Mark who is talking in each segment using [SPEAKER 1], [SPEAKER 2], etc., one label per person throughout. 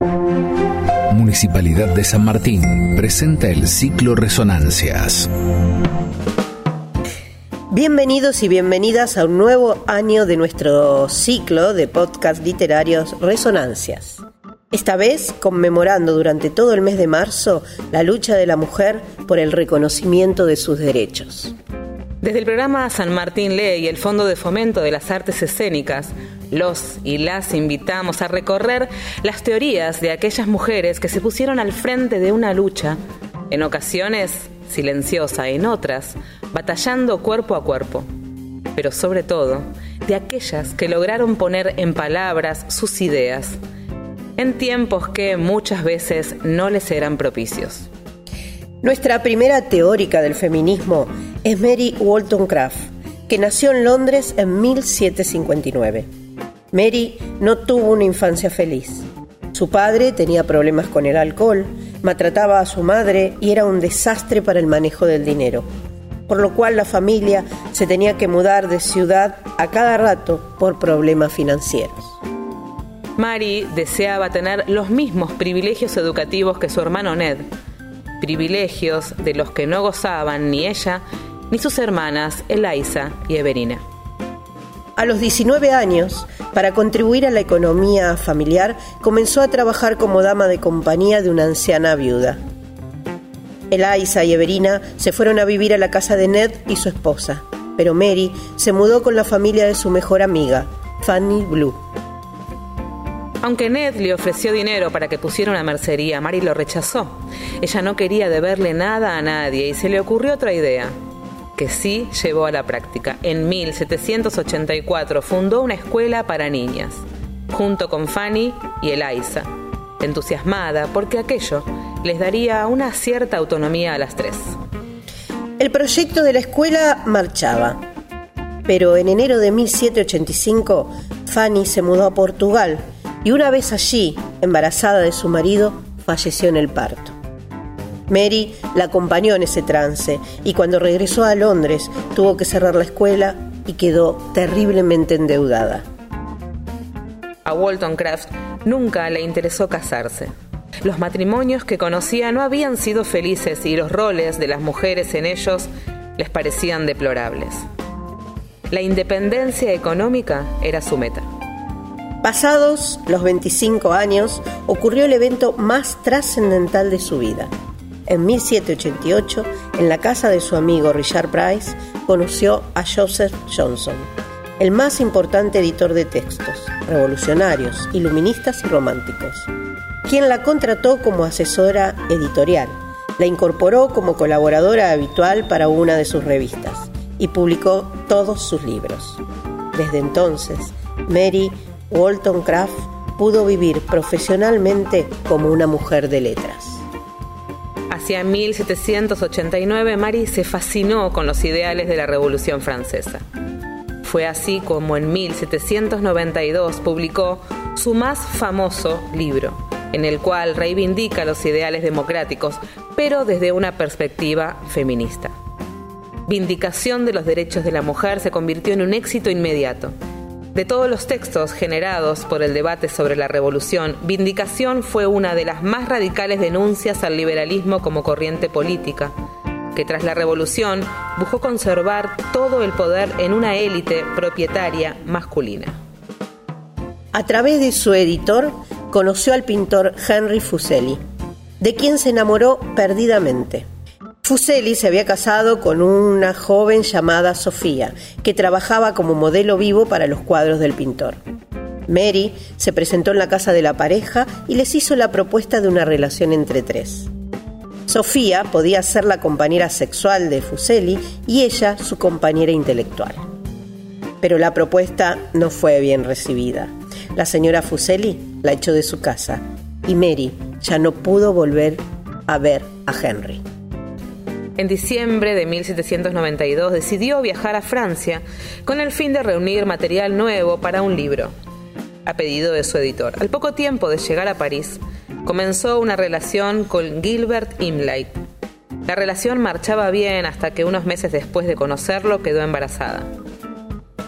[SPEAKER 1] Municipalidad de San Martín presenta el ciclo Resonancias.
[SPEAKER 2] Bienvenidos y bienvenidas a un nuevo año de nuestro ciclo de podcast literarios Resonancias. Esta vez conmemorando durante todo el mes de marzo la lucha de la mujer por el reconocimiento de sus derechos.
[SPEAKER 3] Desde el programa San Martín Lee y el Fondo de Fomento de las Artes Escénicas, los y las invitamos a recorrer las teorías de aquellas mujeres que se pusieron al frente de una lucha, en ocasiones silenciosa, en otras batallando cuerpo a cuerpo, pero sobre todo de aquellas que lograron poner en palabras sus ideas, en tiempos que muchas veces no les eran propicios.
[SPEAKER 2] Nuestra primera teórica del feminismo es Mary Wollstonecraft, que nació en Londres en 1759. Mary no tuvo una infancia feliz. Su padre tenía problemas con el alcohol, maltrataba a su madre y era un desastre para el manejo del dinero, por lo cual la familia se tenía que mudar de ciudad a cada rato por problemas financieros.
[SPEAKER 3] Mary deseaba tener los mismos privilegios educativos que su hermano Ned, privilegios de los que no gozaban ni ella ni sus hermanas Eliza y Everina.
[SPEAKER 2] A los 19 años, para contribuir a la economía familiar, comenzó a trabajar como dama de compañía de una anciana viuda. Eliza y Everina se fueron a vivir a la casa de Ned y su esposa, pero Mary se mudó con la familia de su mejor amiga, Fanny Blue.
[SPEAKER 3] Aunque Ned le ofreció dinero para que pusiera una mercería, Mary lo rechazó. Ella no quería deberle nada a nadie y se le ocurrió otra idea que sí llevó a la práctica. En 1784 fundó una escuela para niñas, junto con Fanny y Eliza, entusiasmada porque aquello les daría una cierta autonomía a las tres.
[SPEAKER 2] El proyecto de la escuela marchaba, pero en enero de 1785 Fanny se mudó a Portugal y una vez allí, embarazada de su marido, falleció en el parto. Mary la acompañó en ese trance y cuando regresó a Londres tuvo que cerrar la escuela y quedó terriblemente endeudada.
[SPEAKER 3] A Walton Craft nunca le interesó casarse. Los matrimonios que conocía no habían sido felices y los roles de las mujeres en ellos les parecían deplorables. La independencia económica era su meta.
[SPEAKER 2] Pasados los 25 años, ocurrió el evento más trascendental de su vida. En 1788, en la casa de su amigo Richard Price, conoció a Joseph Johnson, el más importante editor de textos, revolucionarios, iluministas y románticos, quien la contrató como asesora editorial, la incorporó como colaboradora habitual para una de sus revistas y publicó todos sus libros. Desde entonces, Mary Wollstonecraft pudo vivir profesionalmente como una mujer de letras.
[SPEAKER 3] Hacia 1789 Mary se fascinó con los ideales de la Revolución Francesa. Fue así como en 1792 publicó su más famoso libro, en el cual reivindica los ideales democráticos, pero desde una perspectiva feminista. Vindicación de los derechos de la mujer se convirtió en un éxito inmediato. De todos los textos generados por el debate sobre la revolución, Vindicación fue una de las más radicales denuncias al liberalismo como corriente política, que tras la revolución buscó conservar todo el poder en una élite propietaria masculina.
[SPEAKER 2] A través de su editor conoció al pintor Henry Fuseli, de quien se enamoró perdidamente. Fuseli se había casado con una joven llamada Sofía, que trabajaba como modelo vivo para los cuadros del pintor. Mary se presentó en la casa de la pareja y les hizo la propuesta de una relación entre tres. Sofía podía ser la compañera sexual de Fuseli y ella su compañera intelectual. Pero la propuesta no fue bien recibida. La señora Fuseli la echó de su casa y Mary ya no pudo volver a ver a Henry.
[SPEAKER 3] En diciembre de 1792 decidió viajar a Francia con el fin de reunir material nuevo para un libro, a pedido de su editor. Al poco tiempo de llegar a París, comenzó una relación con Gilbert Imlay. La relación marchaba bien hasta que unos meses después de conocerlo quedó embarazada.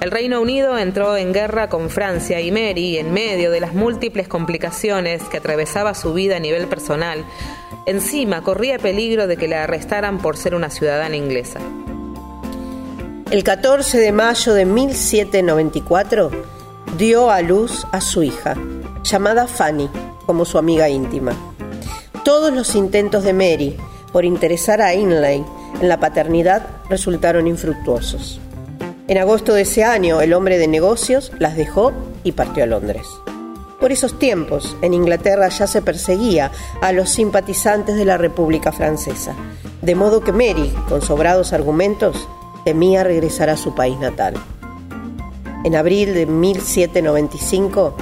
[SPEAKER 3] El Reino Unido entró en guerra con Francia y Mary, en medio de las múltiples complicaciones que atravesaba su vida a nivel personal, encima corría peligro de que la arrestaran por ser una ciudadana inglesa.
[SPEAKER 2] El 14 de mayo de 1794 dio a luz a su hija, llamada Fanny, como su amiga íntima. Todos los intentos de Mary por interesar a Inlay en la paternidad resultaron infructuosos. En agosto de ese año, el hombre de negocios las dejó y partió a Londres. Por esos tiempos, en Inglaterra ya se perseguía a los simpatizantes de la República Francesa, de modo que Mary, con sobrados argumentos, temía regresar a su país natal. En abril de 1795,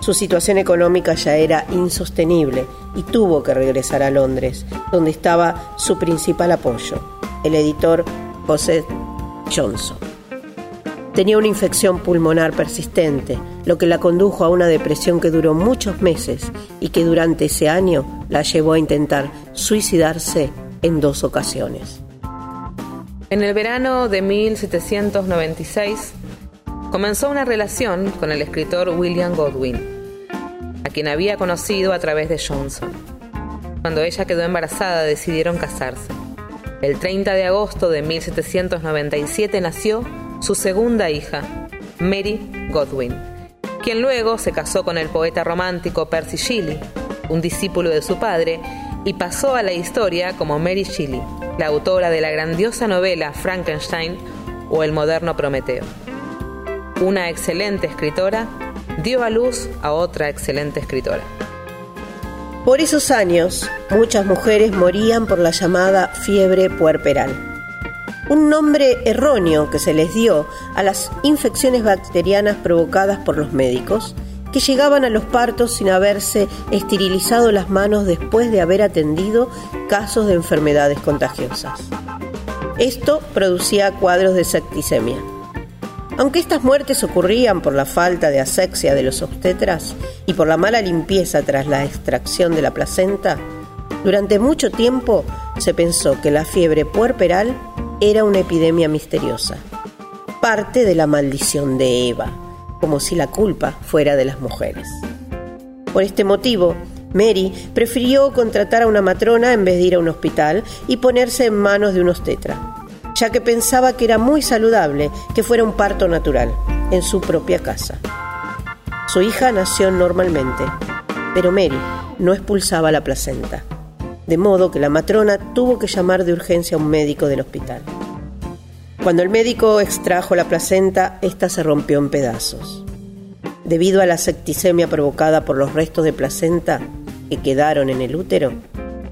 [SPEAKER 2] su situación económica ya era insostenible y tuvo que regresar a Londres, donde estaba su principal apoyo, el editor José Johnson. Tenía una infección pulmonar persistente, lo que la condujo a una depresión que duró muchos meses y que durante ese año la llevó a intentar suicidarse en dos ocasiones.
[SPEAKER 3] En el verano de 1796 comenzó una relación con el escritor William Godwin, a quien había conocido a través de Johnson. Cuando ella quedó embarazada decidieron casarse. El 30 de agosto de 1797 nació su segunda hija, Mary Godwin, quien luego se casó con el poeta romántico Percy Shelley, un discípulo de su padre, y pasó a la historia como Mary Shelley, la autora de la grandiosa novela Frankenstein o El moderno Prometeo. Una excelente escritora dio a luz a otra excelente escritora.
[SPEAKER 2] Por esos años, muchas mujeres morían por la llamada fiebre puerperal un nombre erróneo que se les dio a las infecciones bacterianas provocadas por los médicos, que llegaban a los partos sin haberse esterilizado las manos después de haber atendido casos de enfermedades contagiosas. Esto producía cuadros de septicemia. Aunque estas muertes ocurrían por la falta de asexia de los obstetras y por la mala limpieza tras la extracción de la placenta, durante mucho tiempo se pensó que la fiebre puerperal era una epidemia misteriosa, parte de la maldición de Eva, como si la culpa fuera de las mujeres. Por este motivo, Mary prefirió contratar a una matrona en vez de ir a un hospital y ponerse en manos de un obstetra, ya que pensaba que era muy saludable que fuera un parto natural, en su propia casa. Su hija nació normalmente, pero Mary no expulsaba la placenta de modo que la matrona tuvo que llamar de urgencia a un médico del hospital. Cuando el médico extrajo la placenta, ésta se rompió en pedazos. Debido a la septicemia provocada por los restos de placenta que quedaron en el útero,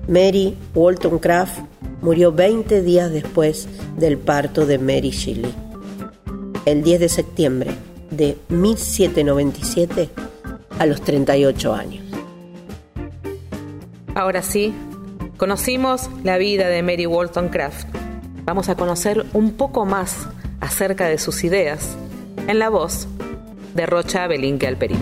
[SPEAKER 2] Mary Wollstonecraft murió 20 días después del parto de Mary Shelley. El 10 de septiembre de 1797 a los 38 años.
[SPEAKER 3] Ahora sí, Conocimos la vida de Mary Wollstonecraft. Vamos a conocer un poco más acerca de sus ideas en la voz de Rocha Belinque Alperín.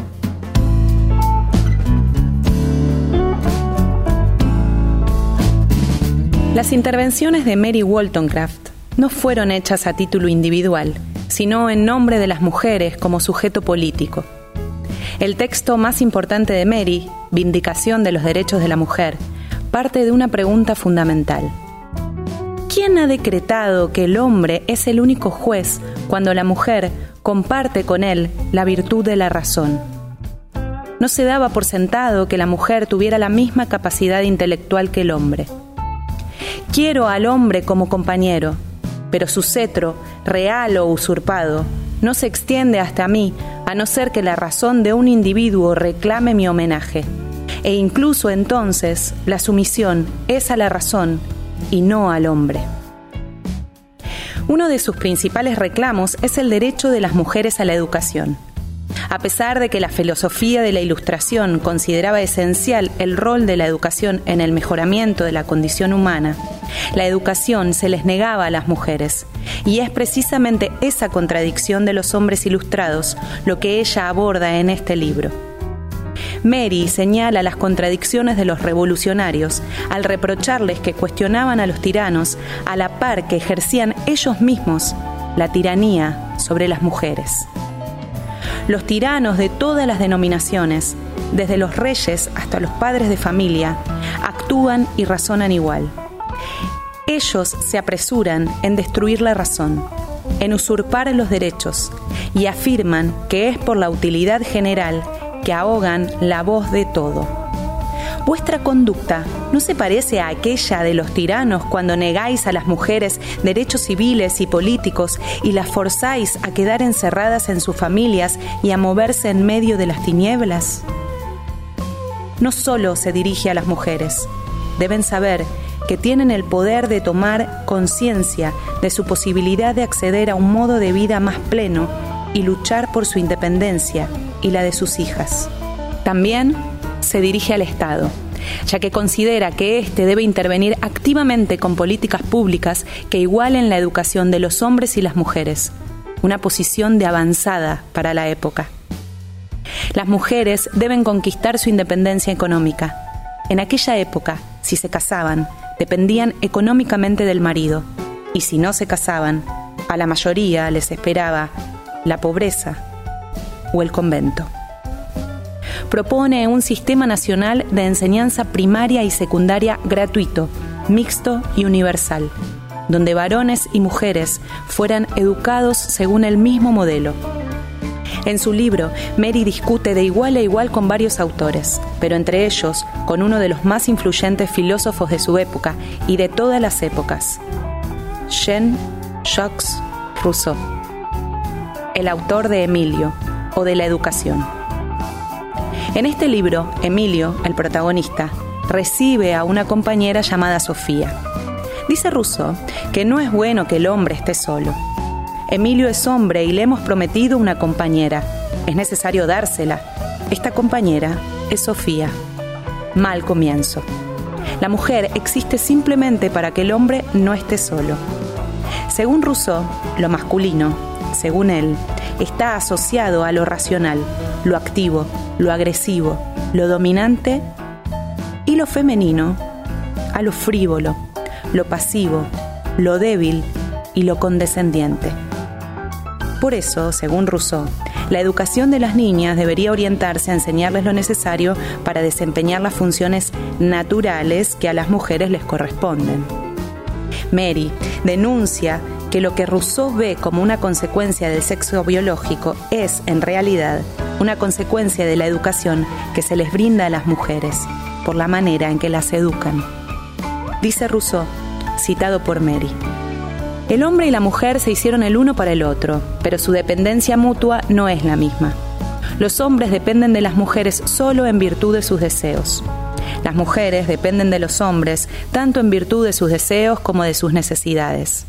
[SPEAKER 4] Las intervenciones de Mary Wollstonecraft no fueron hechas a título individual, sino en nombre de las mujeres como sujeto político. El texto más importante de Mary, Vindicación de los Derechos de la Mujer, parte de una pregunta fundamental. ¿Quién ha decretado que el hombre es el único juez cuando la mujer comparte con él la virtud de la razón? No se daba por sentado que la mujer tuviera la misma capacidad intelectual que el hombre. Quiero al hombre como compañero, pero su cetro, real o usurpado, no se extiende hasta mí a no ser que la razón de un individuo reclame mi homenaje e incluso entonces la sumisión es a la razón y no al hombre. Uno de sus principales reclamos es el derecho de las mujeres a la educación. A pesar de que la filosofía de la Ilustración consideraba esencial el rol de la educación en el mejoramiento de la condición humana, la educación se les negaba a las mujeres, y es precisamente esa contradicción de los hombres ilustrados lo que ella aborda en este libro. Mary señala las contradicciones de los revolucionarios al reprocharles que cuestionaban a los tiranos a la par que ejercían ellos mismos la tiranía sobre las mujeres. Los tiranos de todas las denominaciones, desde los reyes hasta los padres de familia, actúan y razonan igual. Ellos se apresuran en destruir la razón, en usurpar los derechos y afirman que es por la utilidad general que ahogan la voz de todo Vuestra conducta no se parece a aquella de los tiranos cuando negáis a las mujeres derechos civiles y políticos y las forzáis a quedar encerradas en sus familias y a moverse en medio de las tinieblas. No solo se dirige a las mujeres, deben saber que tienen el poder de tomar conciencia de su posibilidad de acceder a un modo de vida más pleno y luchar por su independencia y la de sus hijas. También se dirige al Estado, ya que considera que éste debe intervenir activamente con políticas públicas que igualen la educación de los hombres y las mujeres, una posición de avanzada para la época. Las mujeres deben conquistar su independencia económica. En aquella época, si se casaban, dependían económicamente del marido, y si no se casaban, a la mayoría les esperaba la pobreza o el convento propone un sistema nacional de enseñanza primaria y secundaria gratuito, mixto y universal, donde varones y mujeres fueran educados según el mismo modelo. En su libro, Mary discute de igual a igual con varios autores, pero entre ellos con uno de los más influyentes filósofos de su época y de todas las épocas, Jean-Jacques Rousseau, el autor de Emilio o de la educación. En este libro, Emilio, el protagonista, recibe a una compañera llamada Sofía. Dice Rousseau que no es bueno que el hombre esté solo. Emilio es hombre y le hemos prometido una compañera. Es necesario dársela. Esta compañera es Sofía. Mal comienzo. La mujer existe simplemente para que el hombre no esté solo. Según Rousseau, lo masculino, según él, está asociado a lo racional, lo activo, lo agresivo, lo dominante y lo femenino a lo frívolo, lo pasivo, lo débil y lo condescendiente. Por eso, según Rousseau, la educación de las niñas debería orientarse a enseñarles lo necesario para desempeñar las funciones naturales que a las mujeres les corresponden. Mary denuncia que lo que Rousseau ve como una consecuencia del sexo biológico es, en realidad, una consecuencia de la educación que se les brinda a las mujeres, por la manera en que las educan. Dice Rousseau, citado por Mary. El hombre y la mujer se hicieron el uno para el otro, pero su dependencia mutua no es la misma. Los hombres dependen de las mujeres solo en virtud de sus deseos. Las mujeres dependen de los hombres tanto en virtud de sus deseos como de sus necesidades.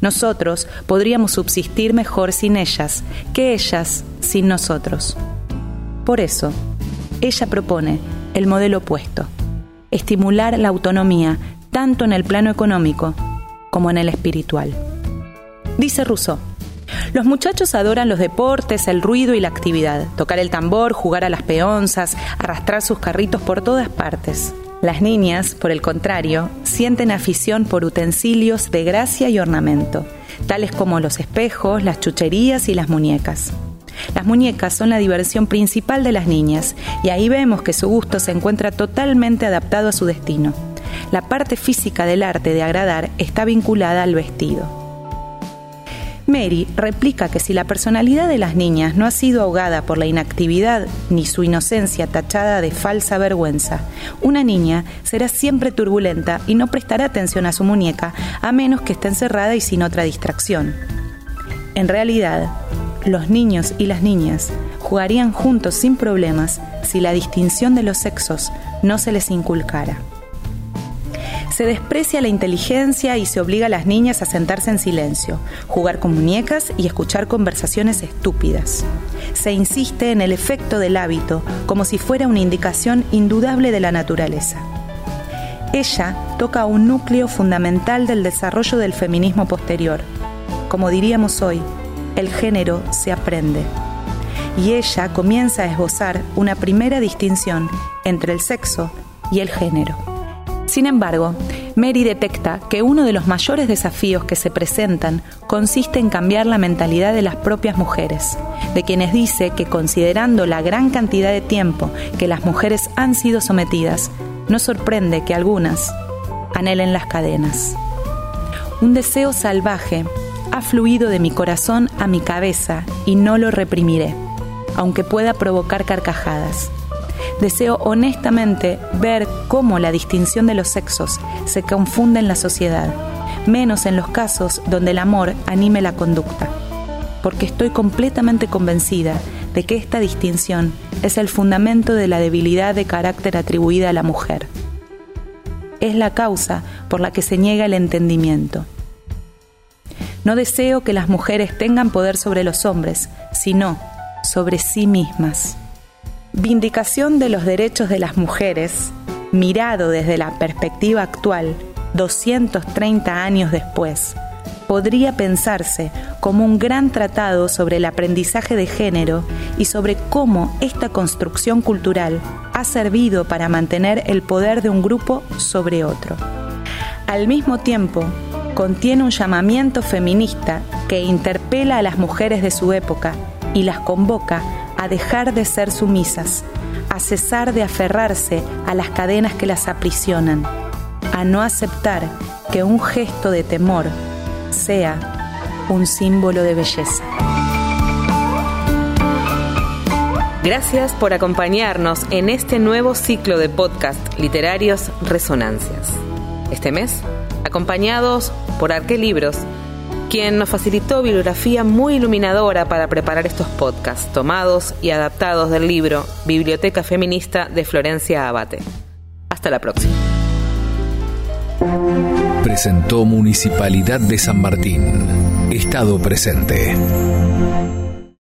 [SPEAKER 4] Nosotros podríamos subsistir mejor sin ellas que ellas sin nosotros. Por eso, ella propone el modelo opuesto, estimular la autonomía tanto en el plano económico como en el espiritual. Dice Rousseau, los muchachos adoran los deportes, el ruido y la actividad, tocar el tambor, jugar a las peonzas, arrastrar sus carritos por todas partes. Las niñas, por el contrario, sienten afición por utensilios de gracia y ornamento, tales como los espejos, las chucherías y las muñecas. Las muñecas son la diversión principal de las niñas y ahí vemos que su gusto se encuentra totalmente adaptado a su destino. La parte física del arte de agradar está vinculada al vestido. Mary replica que si la personalidad de las niñas no ha sido ahogada por la inactividad ni su inocencia tachada de falsa vergüenza, una niña será siempre turbulenta y no prestará atención a su muñeca a menos que esté encerrada y sin otra distracción. En realidad, los niños y las niñas jugarían juntos sin problemas si la distinción de los sexos no se les inculcara. Se desprecia la inteligencia y se obliga a las niñas a sentarse en silencio, jugar con muñecas y escuchar conversaciones estúpidas. Se insiste en el efecto del hábito como si fuera una indicación indudable de la naturaleza. Ella toca un núcleo fundamental del desarrollo del feminismo posterior. Como diríamos hoy, el género se aprende. Y ella comienza a esbozar una primera distinción entre el sexo y el género. Sin embargo, Mary detecta que uno de los mayores desafíos que se presentan consiste en cambiar la mentalidad de las propias mujeres, de quienes dice que considerando la gran cantidad de tiempo que las mujeres han sido sometidas, no sorprende que algunas anhelen las cadenas. Un deseo salvaje ha fluido de mi corazón a mi cabeza y no lo reprimiré, aunque pueda provocar carcajadas. Deseo honestamente ver cómo la distinción de los sexos se confunde en la sociedad, menos en los casos donde el amor anime la conducta, porque estoy completamente convencida de que esta distinción es el fundamento de la debilidad de carácter atribuida a la mujer. Es la causa por la que se niega el entendimiento. No deseo que las mujeres tengan poder sobre los hombres, sino sobre sí mismas. Vindicación de los derechos de las mujeres, mirado desde la perspectiva actual, 230 años después, podría pensarse como un gran tratado sobre el aprendizaje de género y sobre cómo esta construcción cultural ha servido para mantener el poder de un grupo sobre otro. Al mismo tiempo, contiene un llamamiento feminista que interpela a las mujeres de su época y las convoca a dejar de ser sumisas, a cesar de aferrarse a las cadenas que las aprisionan, a no aceptar que un gesto de temor sea un símbolo de belleza.
[SPEAKER 3] Gracias por acompañarnos en este nuevo ciclo de podcast literarios Resonancias. Este mes, acompañados por Arqué Libros, quien nos facilitó bibliografía muy iluminadora para preparar estos podcasts, tomados y adaptados del libro Biblioteca Feminista de Florencia Abate. Hasta la próxima.
[SPEAKER 1] Presentó Municipalidad de San Martín. Estado presente.